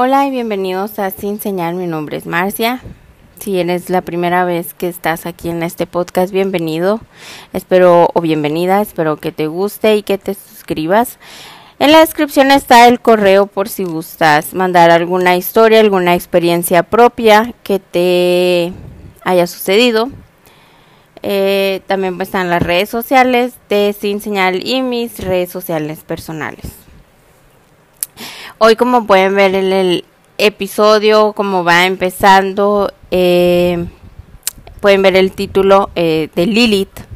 Hola y bienvenidos a Sin Señal, mi nombre es Marcia. Si eres la primera vez que estás aquí en este podcast, bienvenido. Espero o bienvenida, espero que te guste y que te suscribas. En la descripción está el correo por si gustas mandar alguna historia, alguna experiencia propia que te haya sucedido. Eh, también están las redes sociales de Sin Señal y mis redes sociales personales. Hoy como pueden ver en el episodio, como va empezando, eh, pueden ver el título eh, de Lilith.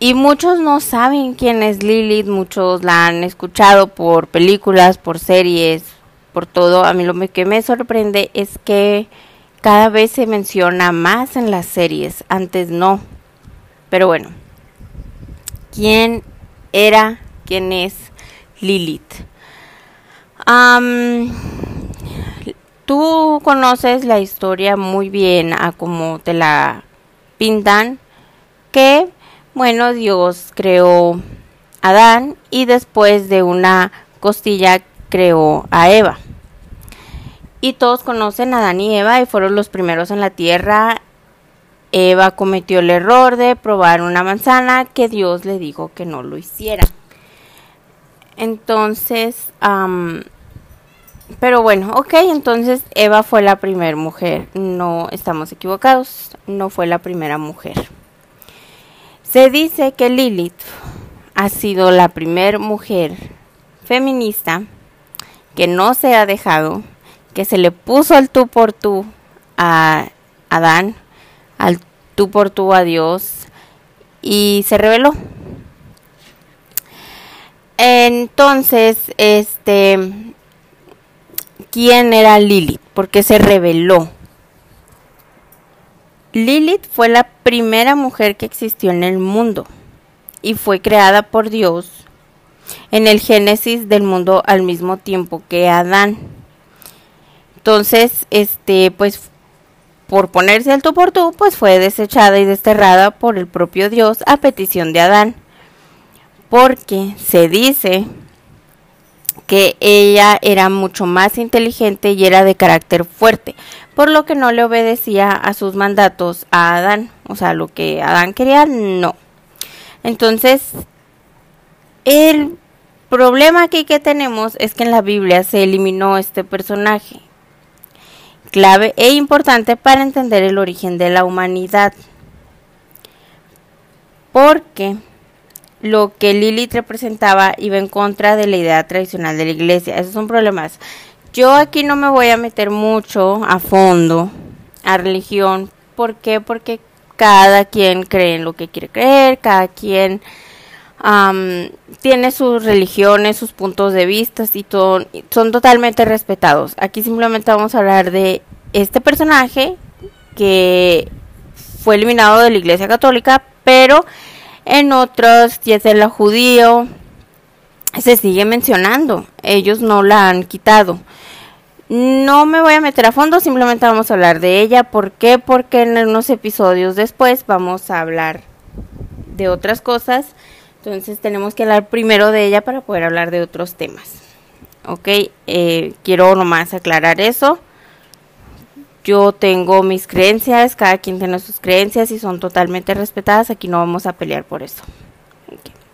Y muchos no saben quién es Lilith, muchos la han escuchado por películas, por series, por todo. A mí lo que me sorprende es que cada vez se menciona más en las series, antes no. Pero bueno, ¿quién era, quién es Lilith? Tú conoces la historia muy bien a como te la pintan, que bueno, Dios creó a Adán y después de una costilla creó a Eva. Y todos conocen a Adán y Eva y fueron los primeros en la tierra. Eva cometió el error de probar una manzana que Dios le dijo que no lo hiciera. Entonces, pero bueno, ok, entonces Eva fue la primera mujer. No estamos equivocados, no fue la primera mujer. Se dice que Lilith ha sido la primera mujer feminista que no se ha dejado, que se le puso al tú por tú a Adán, al tú por tú a Dios y se rebeló. Entonces, este, ¿quién era Lilith? Porque se rebeló. Lilith fue la primera mujer que existió en el mundo y fue creada por Dios en el génesis del mundo al mismo tiempo que Adán. Entonces, este, pues por ponerse al tú por tú, pues fue desechada y desterrada por el propio Dios a petición de Adán. Porque se dice que ella era mucho más inteligente y era de carácter fuerte, por lo que no le obedecía a sus mandatos a Adán, o sea, lo que Adán quería, no. Entonces, el problema aquí que tenemos es que en la Biblia se eliminó este personaje, clave e importante para entender el origen de la humanidad. Porque lo que Lilith representaba iba en contra de la idea tradicional de la iglesia. Esos son problemas. Yo aquí no me voy a meter mucho a fondo a religión. ¿Por qué? Porque cada quien cree en lo que quiere creer, cada quien tiene sus religiones, sus puntos de vista y todo, son totalmente respetados. Aquí simplemente vamos a hablar de este personaje que fue eliminado de la Iglesia Católica, pero en otros, el judío, se sigue mencionando. Ellos no la han quitado. No me voy a meter a fondo, simplemente vamos a hablar de ella. ¿Por qué? Porque en unos episodios después vamos a hablar de otras cosas. Entonces tenemos que hablar primero de ella para poder hablar de otros temas. Ok, eh, quiero nomás aclarar eso. Yo tengo mis creencias, cada quien tiene sus creencias y son totalmente respetadas. Aquí no vamos a pelear por eso.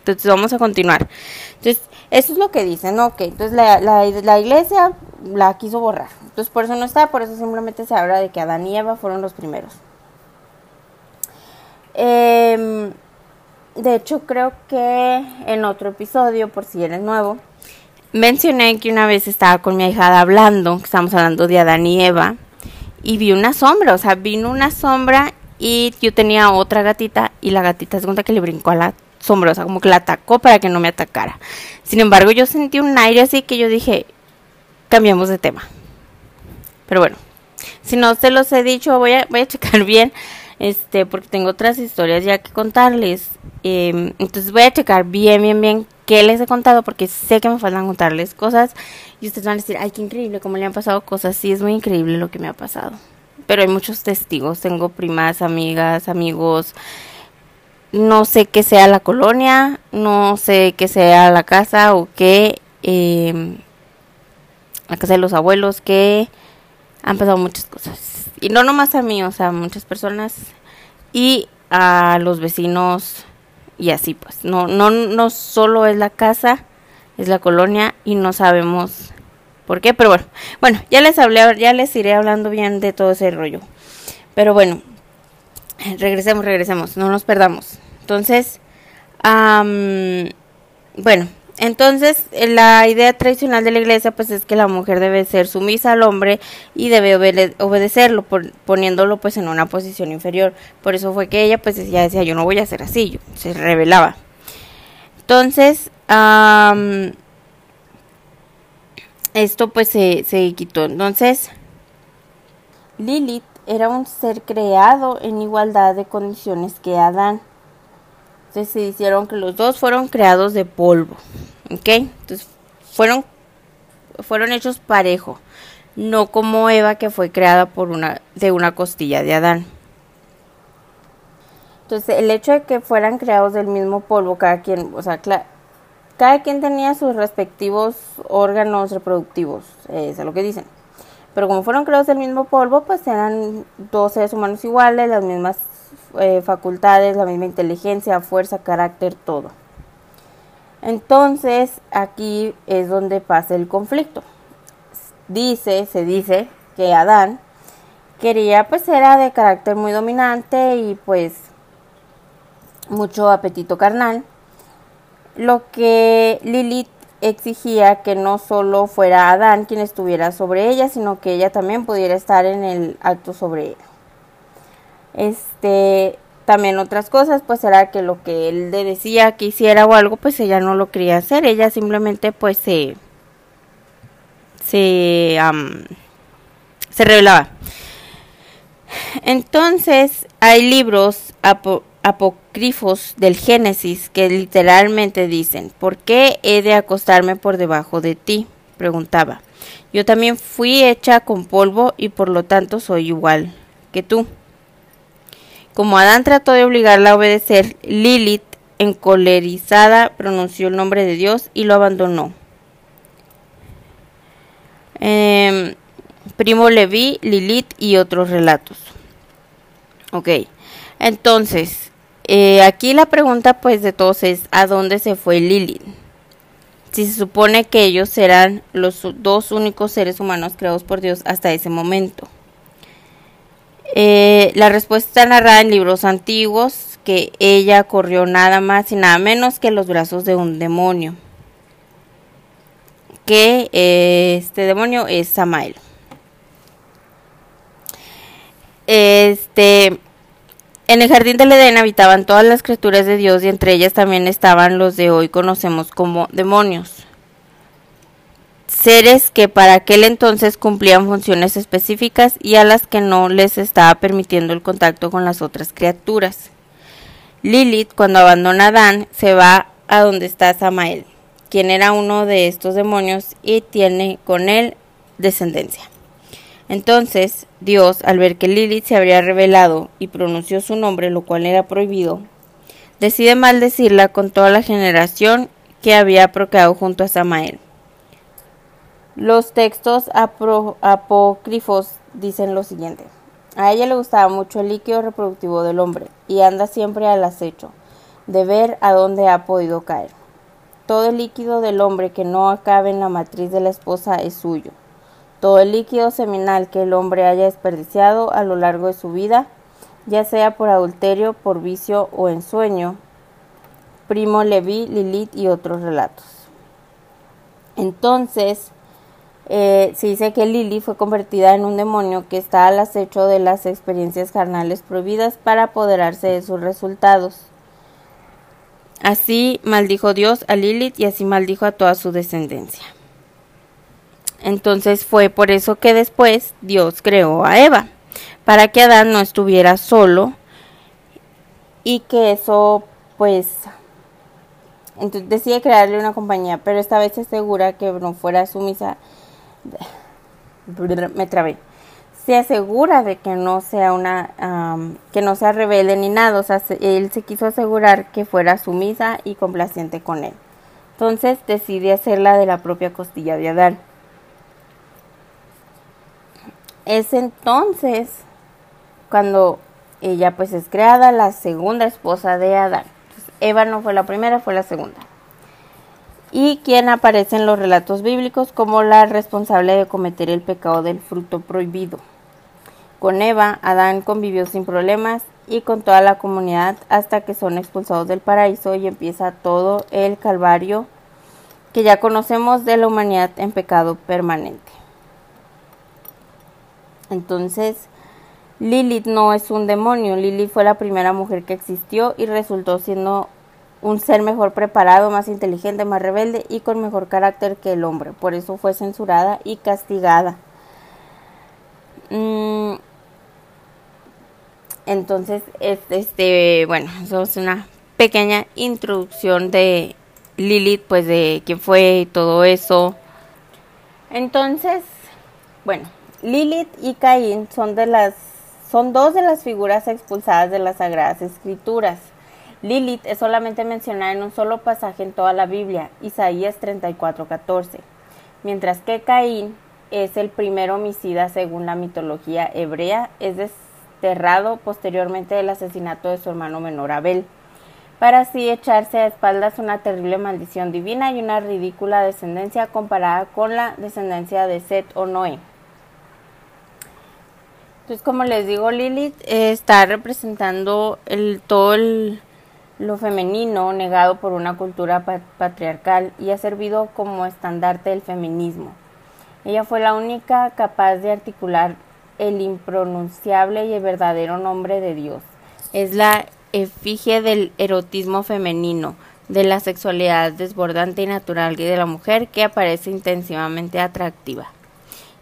Entonces vamos a continuar. Entonces, eso es lo que dicen. Ok, entonces la, la, iglesia la quiso borrar. Entonces por eso no está, por eso simplemente se habla de que Adán y Eva fueron los primeros. Em, de hecho, creo que en otro episodio, por si eres nuevo, mencioné que una vez estaba con mi hijada hablando, estamos hablando de Adán y Eva y vi una sombra, o sea, vino una sombra y yo tenía otra gatita y la gatita se cuenta que le brincó a la sombra, o sea, como que la atacó para que no me atacara. Sin embargo, yo sentí un aire así que yo dije, cambiamos de tema. Pero bueno, si no se los he dicho, voy a, voy a checar bien, este, porque tengo otras historias ya que contarles. Em, entonces voy a checar bien, bien, bien qué les he contado, porque sé que me faltan contarles cosas y ustedes van a decir, ay, qué increíble, cómo le han pasado cosas. Sí, es muy increíble lo que me ha pasado. Pero hay muchos testigos, tengo primas, amigas, amigos. No sé qué sea la colonia, no sé qué sea la casa o qué. Em, la casa de los abuelos, que han pasado muchas cosas. Y no nomás a mí, o sea, a muchas personas y a los vecinos y así pues. No, no, no solo es la casa, es la colonia y no sabemos por qué, pero bueno, bueno, ya les hablé, ya les iré hablando bien de todo ese rollo. Pero bueno, regresemos, regresemos, no nos perdamos. Entonces, bueno, entonces la idea tradicional de la iglesia pues es que la mujer debe ser sumisa al hombre y debe obedecerlo poniéndolo pues en una posición inferior. Por eso fue que ella pues ya decía yo no voy a ser así, se revelaba. Entonces, esto pues se, se quitó. Entonces, Lilith era un ser creado en igualdad de condiciones que Adán. Entonces se hicieron que los dos fueron creados de polvo. ¿Ok? Entonces fueron, fueron hechos parejo. No como Eva que fue creada por una, de una costilla de Adán. Entonces el hecho de que fueran creados del mismo polvo, cada quien, o sea, cada quien tenía sus respectivos órganos reproductivos, es lo que dicen. Pero como fueron creados del mismo polvo, pues eran dos seres humanos iguales, las mismas eh, facultades, la misma inteligencia, fuerza, carácter, todo. Entonces, aquí es donde pasa el conflicto. Dice, se dice que Adán quería, pues era de carácter muy dominante y pues mucho apetito carnal. Lo que Lilith exigía que no solo fuera Adán quien estuviera sobre ella, sino que ella también pudiera estar en el acto sobre él. Este, también otras cosas, pues era que lo que él le decía que hiciera o algo, pues ella no lo quería hacer, ella simplemente pues se se, se revelaba. Entonces hay libros apócrifos del Génesis que literalmente dicen, ¿por qué he de acostarme por debajo de ti? preguntaba. Yo también fui hecha con polvo y por lo tanto soy igual que tú. Como Adán trató de obligarla a obedecer, Lilith, encolerizada, pronunció el nombre de Dios y lo abandonó. Em, Primo Leví, Lilith y otros relatos. Ok, entonces, eh, aquí la pregunta pues de todos es, ¿a dónde se fue Lilith? Si se supone que ellos eran los dos únicos seres humanos creados por Dios hasta ese momento. Eh, la respuesta está narrada en libros antiguos, que ella corrió nada más y nada menos que los brazos de un demonio. Que eh, este demonio es Samael. Este, en el jardín del Edén habitaban todas las criaturas de Dios y entre ellas también estaban los de hoy conocemos como demonios seres que para aquel entonces cumplían funciones específicas y a las que no les estaba permitiendo el contacto con las otras criaturas. Lilith, cuando abandona a Adán, se va a donde está Samael, quien era uno de estos demonios y tiene con él descendencia. Entonces, Dios, al ver que Lilith se habría revelado y pronunció su nombre, lo cual era prohibido, decide maldecirla con toda la generación que había procreado junto a Samael. Los textos apócrifos dicen lo siguiente. A ella le gustaba mucho el líquido reproductivo del hombre y anda siempre al acecho de ver a dónde ha podido caer. Todo el líquido del hombre que no acabe en la matriz de la esposa es suyo. Todo el líquido seminal que el hombre haya desperdiciado a lo largo de su vida, ya sea por adulterio, por vicio o en sueño. Primo Leví, Lilith y otros relatos. Entonces, eh, se dice que Lily fue convertida en un demonio que está al acecho de las experiencias carnales prohibidas para apoderarse de sus resultados. Así maldijo Dios a Lilith y así maldijo a toda su descendencia. Entonces fue por eso que después Dios creó a Eva, para que Adán no estuviera solo y que eso pues entonces decide crearle una compañía, pero esta vez se asegura que no fuera sumisa me trabé se asegura de que no sea una que no sea rebelde ni nada o sea él se quiso asegurar que fuera sumisa y complaciente con él entonces decide hacerla de la propia costilla de Adán es entonces cuando ella pues es creada la segunda esposa de Adán. Eva no fue la primera, fue la segunda. Y quien aparece en los relatos bíblicos como la responsable de cometer el pecado del fruto prohibido. Con Eva, Adán convivió sin problemas y con toda la comunidad hasta que son expulsados del paraíso y empieza todo el calvario que ya conocemos de la humanidad en pecado permanente. Entonces, Lilith no es un demonio, Lilith fue la primera mujer que existió y resultó siendo un ser mejor preparado, más inteligente, más rebelde y con mejor carácter que el hombre. Por eso fue censurada y castigada. Mm, entonces, este, bueno, eso es una pequeña introducción de Lilith, pues de quién fue y todo eso. Entonces, bueno, Lilith y Caín son de las son dos de las figuras expulsadas de las Sagradas Escrituras. Lilith es solamente mencionada en un solo pasaje en toda la Biblia, Isaías 34:14, mientras que Caín es el primer homicida según la mitología hebrea, es desterrado posteriormente del asesinato de su hermano menor Abel, para así echarse a espaldas una terrible maldición divina y una ridícula descendencia comparada con la descendencia de Set o Noé. Entonces, como les digo, Lilith está representando el, todo lo femenino negado por una cultura patriarcal y ha servido como estandarte del feminismo. Ella fue la única capaz de articular el impronunciable y el verdadero nombre de Dios. Es la efigie del erotismo femenino, de la sexualidad desbordante y natural de la mujer que aparece intensivamente atractiva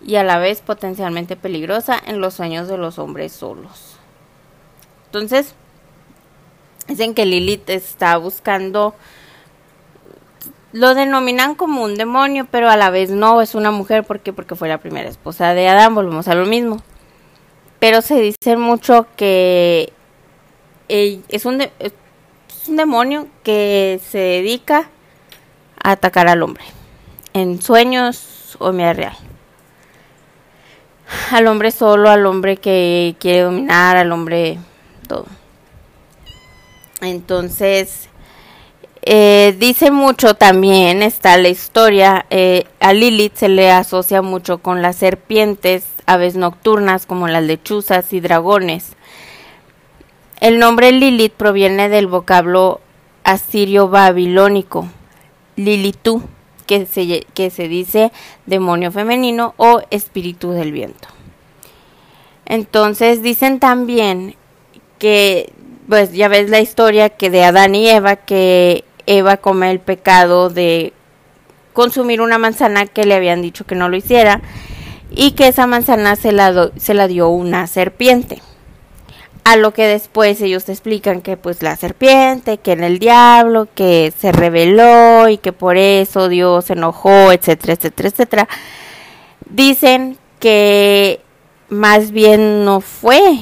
y a la vez potencialmente peligrosa en los sueños de los hombres solos. Entonces, dicen que Lilith está buscando lo denominan como un demonio, pero a la vez no, es una mujer, ¿por qué? Porque fue la primera esposa de Adán, volvemos a lo mismo. Pero se dice mucho que es un, un demonio que se dedica a atacar al hombre, en sueños o en vida real. Al hombre solo, al hombre que quiere dominar, al hombre todo. Entonces, eh, dice mucho también, está la historia, eh, a Lilith se le asocia mucho con las serpientes, aves nocturnas como las lechuzas y dragones. El nombre Lilith proviene del vocablo asirio babilónico, Lilitú, que se, que se dice demonio femenino o espíritu del viento. Entonces dicen también que, pues ya ves la historia que de Adán y Eva, que Eva come el pecado de consumir una manzana que le habían dicho que no lo hiciera y que esa manzana se la, se la dio una serpiente. A lo que después ellos te explican que pues la serpiente, que en el diablo, que se rebeló y que por eso Dios se enojó, etcétera, etcétera, etcétera. Dicen que más bien no fue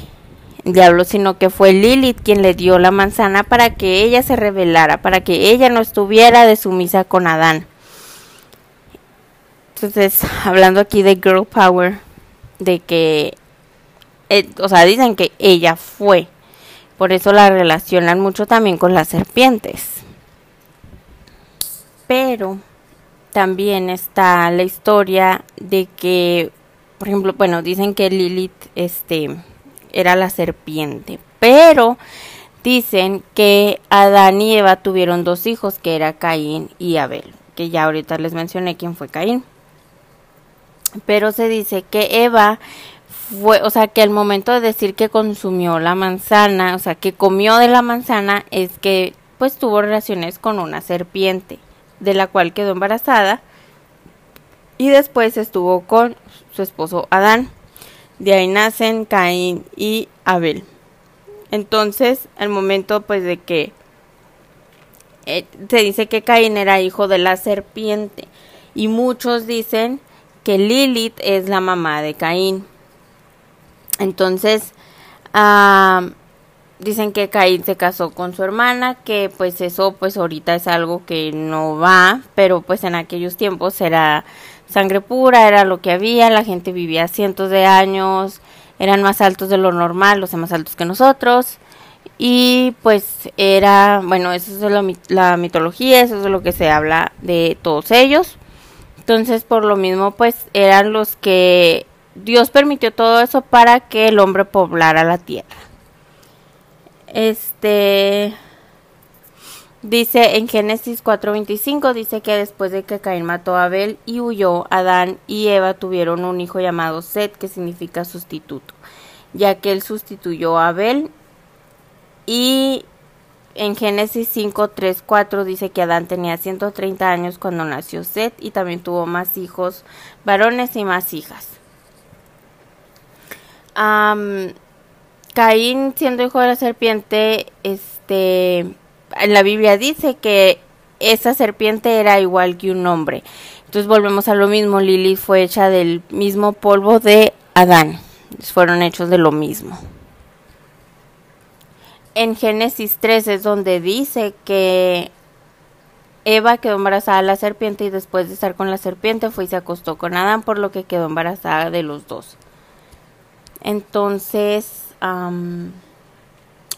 diablo, sino que fue Lilith quien le dio la manzana para que ella se rebelara, para que ella no estuviera de sumisa con Adán. Entonces, hablando aquí de girl power, de que, eh, o sea, dicen que ella fue, por eso la relacionan mucho también con las serpientes. Pero también está la historia de que, por ejemplo, bueno, dicen que Lilith, este, era la serpiente. Pero dicen que Adán y Eva tuvieron dos hijos, que era Caín y Abel, que ya ahorita les mencioné quién fue Caín. Pero se dice que Eva fue, o sea, que al momento de decir que consumió la manzana, o sea, que comió de la manzana, es que pues tuvo relaciones con una serpiente, de la cual quedó embarazada y después estuvo con su esposo Adán. De ahí nacen Caín y Abel. Entonces, al momento pues de que eh, se dice que Caín era hijo de la serpiente y muchos dicen que Lilith es la mamá de Caín. Entonces, dicen que Caín se casó con su hermana, que pues eso pues ahorita es algo que no va, pero pues en aquellos tiempos era sangre pura era lo que había, la gente vivía cientos de años, eran más altos de lo normal, los más altos que nosotros. Y pues era, bueno, eso es la mitología, eso es lo que se habla de todos ellos. Entonces, por lo mismo, pues eran los que Dios permitió todo eso para que el hombre poblara la tierra. Este dice en Génesis 4:25 dice que después de que Caín mató a Abel y huyó, Adán y Eva tuvieron un hijo llamado Set, que significa sustituto, ya que él sustituyó a Abel y en Génesis 5, 3, 4 dice que Adán tenía 130 años cuando nació Set y también tuvo más hijos varones y más hijas. Caín, siendo hijo de la serpiente, este, en la Biblia dice que esa serpiente era igual que un hombre. Entonces volvemos a lo mismo, Lili fue hecha del mismo polvo de Adán. Fueron hechos de lo mismo. En Génesis 3 es donde dice que Eva quedó embarazada de la serpiente y después de estar con la serpiente fue y se acostó con Adán, por lo que quedó embarazada de los dos. Entonces,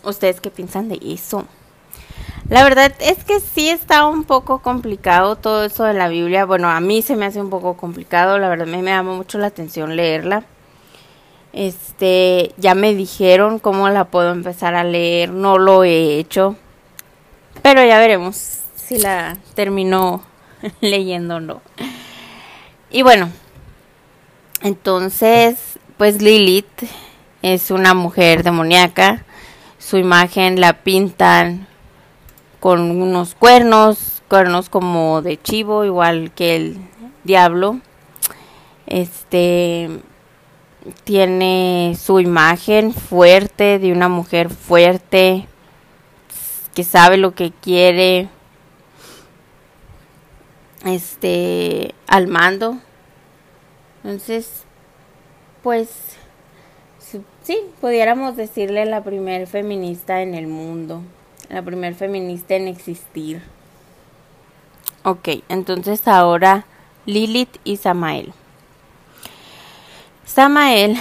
¿Ustedes qué piensan de eso? La verdad es que sí está un poco complicado todo eso de la Biblia. Bueno, a mí se me hace un poco complicado. La verdad me, llama mucho la atención leerla. Este, ya me dijeron cómo la puedo empezar a leer. No lo he hecho. Pero ya veremos si la termino leyendo o no. Y bueno, entonces, pues Lilith es una mujer demoníaca. Su imagen la pintan con unos cuernos, cuernos como de chivo, igual que el diablo. Este tiene su imagen fuerte de una mujer fuerte que sabe lo que quiere este al mando entonces pues sí, pudiéramos decirle la primer feminista en el mundo, la primer feminista en existir. Ok, entonces ahora Lilith y Samael. Samael,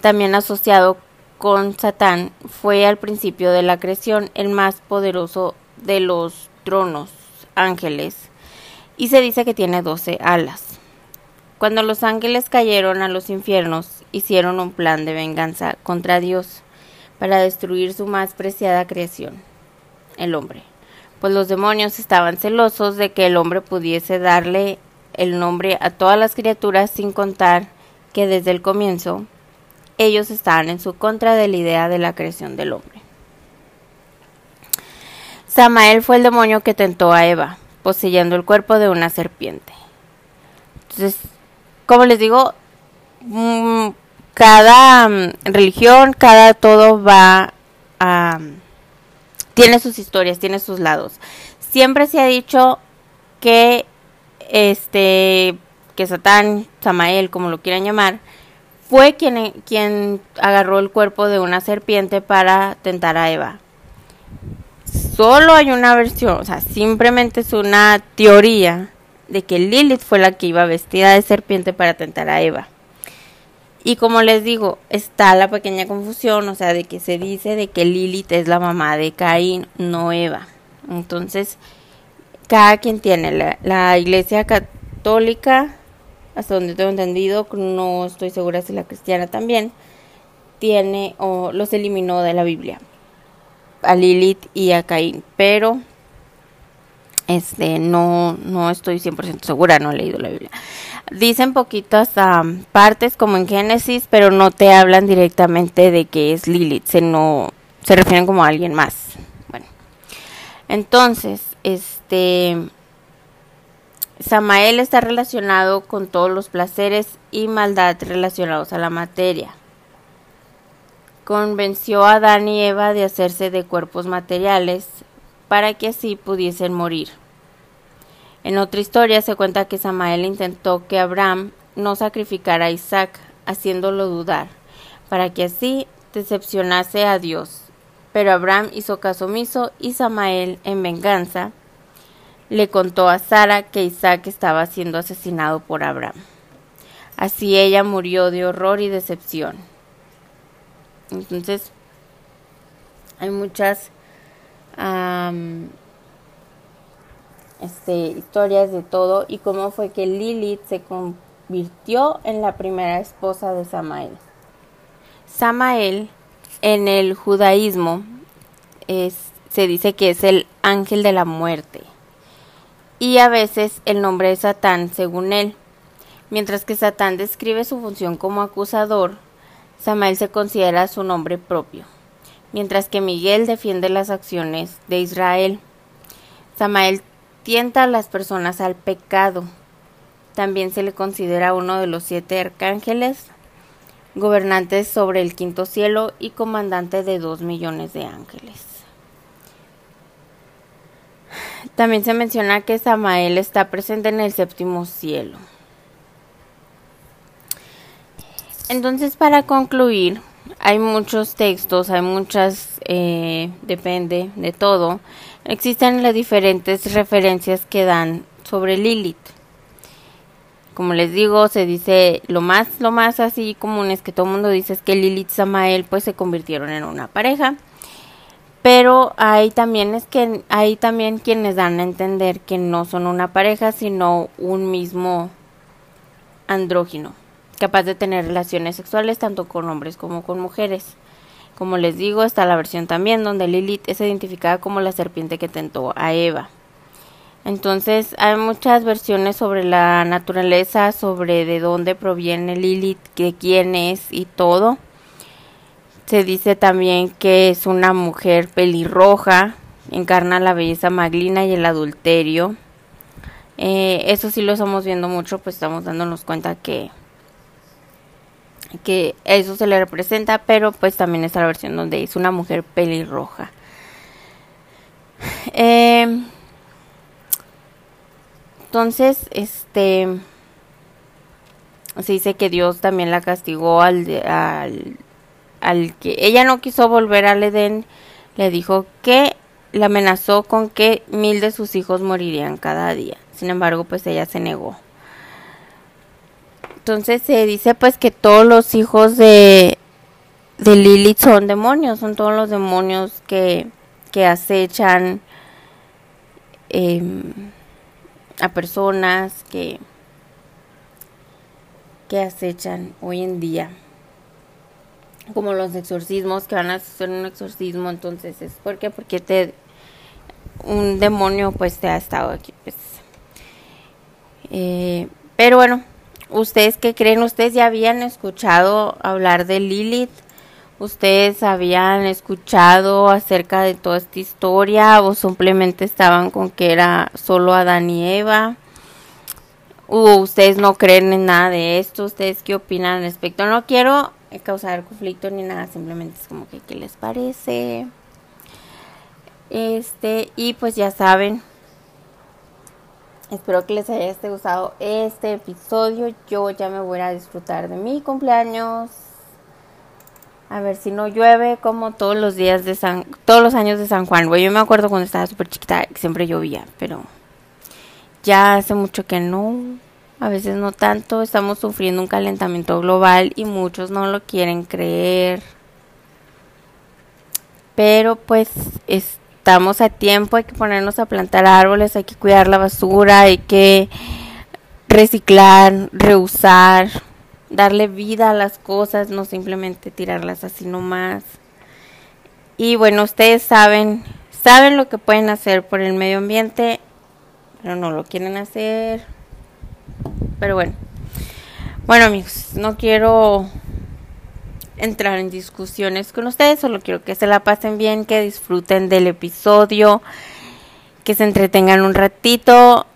también asociado con Satán, fue al principio de la creación el más poderoso de los tronos ángeles y se dice que tiene doce alas. Cuando los ángeles cayeron a los infiernos, hicieron un plan de venganza contra Dios para destruir su más preciada creación, el hombre, pues los demonios estaban celosos de que el hombre pudiese darle el nombre a todas las criaturas sin contar que desde el comienzo ellos estaban en su contra de la idea de la creación del hombre. Samael fue el demonio que tentó a Eva, poseyendo el cuerpo de una serpiente. Entonces, como les digo, Mm, cada mm, religión, cada todo va a... tiene sus historias, tiene sus lados. Siempre se ha dicho que este que Satán, Samael, como lo quieran llamar, fue quien, quien agarró el cuerpo de una serpiente para tentar a Eva. Solo hay una versión, o sea, simplemente es una teoría de que Lilith fue la que iba vestida de serpiente para tentar a Eva. Y como les digo, está la pequeña confusión, o sea, de que se dice de que Lilith es la mamá de Caín, no Eva. Entonces, cada quien tiene. La, iglesia católica, hasta donde tengo entendido, no estoy segura si la cristiana también, tiene o los eliminó de la Biblia. A Lilith y a Caín. Pero este no no estoy 100% segura, no he leído la Biblia. Dicen poquitas partes como en Génesis, pero no te hablan directamente de que es Lilith, se no se refieren como a alguien más. Bueno. Entonces, este Samael está relacionado con todos los placeres y maldad relacionados a la materia. Convenció a Adán y Eva de hacerse de cuerpos materiales para que así pudiesen morir. En otra historia se cuenta que Samael intentó que Abraham no sacrificara a Isaac, haciéndolo dudar, para que así decepcionase a Dios. Pero Abraham hizo caso omiso y Samael, en venganza, le contó a Sara que Isaac estaba siendo asesinado por Abraham. Así ella murió de horror y decepción. Entonces, hay muchas este, historias de todo y cómo fue que Lilith se convirtió en la primera esposa de Samael. Samael en el judaísmo es, se dice que es el ángel de la muerte y a veces el nombre de Satán según él. Mientras que Satán describe su función como acusador, Samael se considera su nombre propio, mientras que Miguel defiende las acciones de Israel. Samael tienta a las personas al pecado. También se le considera uno de los siete arcángeles, gobernantes sobre el quinto cielo y comandante de dos millones de ángeles. También se menciona que Samael está presente en el séptimo cielo. Entonces, para concluir, hay muchos textos, hay muchas, eh, depende de todo. Existen las diferentes referencias que dan sobre Lilith. Como les digo, se dice lo más, lo más así común es que todo el mundo dice que Lilith y Samael pues se convirtieron en una pareja. Pero hay también es que hay también quienes dan a entender que no son una pareja, sino un mismo andrógino capaz de tener relaciones sexuales tanto con hombres como con mujeres. Como les digo, está la versión también donde Lilith es identificada como la serpiente que tentó a Eva. Entonces hay muchas versiones sobre la naturaleza, sobre de dónde proviene Lilith, de quién es y todo. Se dice también que es una mujer pelirroja, encarna la belleza maglina y el adulterio. Eh, eso sí lo estamos viendo mucho, pues estamos dándonos cuenta que que eso se le representa, pero pues también está la versión donde es una mujer pelirroja. Eh, entonces, este se dice que Dios también la castigó al, al, al que ella no quiso volver al Edén, le dijo que le amenazó con que mil de sus hijos morirían cada día. Sin embargo, pues ella se negó. Entonces se dice pues que todos los hijos de, de Lilith son demonios, son todos los demonios que, que acechan em, a personas que, que acechan hoy en día. Como los exorcismos que van a hacer un exorcismo, entonces es porque porque te un demonio pues te ha estado aquí pues. Eh, pero bueno, ¿Ustedes qué creen? ¿Ustedes ya habían escuchado hablar de Lilith? ¿Ustedes habían escuchado acerca de toda esta historia o simplemente estaban con que era solo Adán y Eva? ¿O ustedes no creen en nada de esto? ¿Ustedes qué opinan al respecto? No quiero causar conflicto ni nada, simplemente es como que qué les parece. Este, y pues ya saben, Espero que les haya gustado este episodio. Yo ya me voy a disfrutar de mi cumpleaños. A ver si no llueve como todos los días de San todos los años de San Juan. Bueno, yo me acuerdo cuando estaba súper chiquita siempre llovía, pero ya hace mucho que no. A veces no tanto. Estamos sufriendo un calentamiento global y muchos no lo quieren creer. Pero pues es estamos a tiempo, hay que ponernos a plantar árboles, hay que cuidar la basura, hay que reciclar, reusar, darle vida a las cosas, no simplemente tirarlas así nomás. Y bueno, ustedes saben, saben lo que pueden hacer por el medio ambiente, pero no lo quieren hacer. Pero bueno. Bueno, amigos, no quiero entrar en discusiones con ustedes, solo quiero que se la pasen bien, que disfruten del episodio, que se entretengan un ratito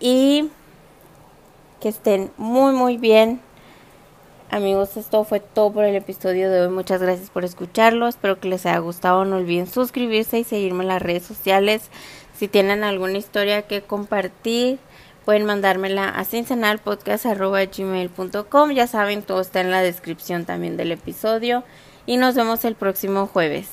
y que estén muy muy bien. Amigos, esto fue todo por el episodio de hoy. Muchas gracias por escucharlo. Espero que les haya gustado. No olviden suscribirse y seguirme en las redes sociales. Si tienen alguna historia que compartir, pueden mandármela a cincenalpodcast.gmail.com. Ya saben, todo está en la descripción también del episodio. Y nos vemos el próximo jueves.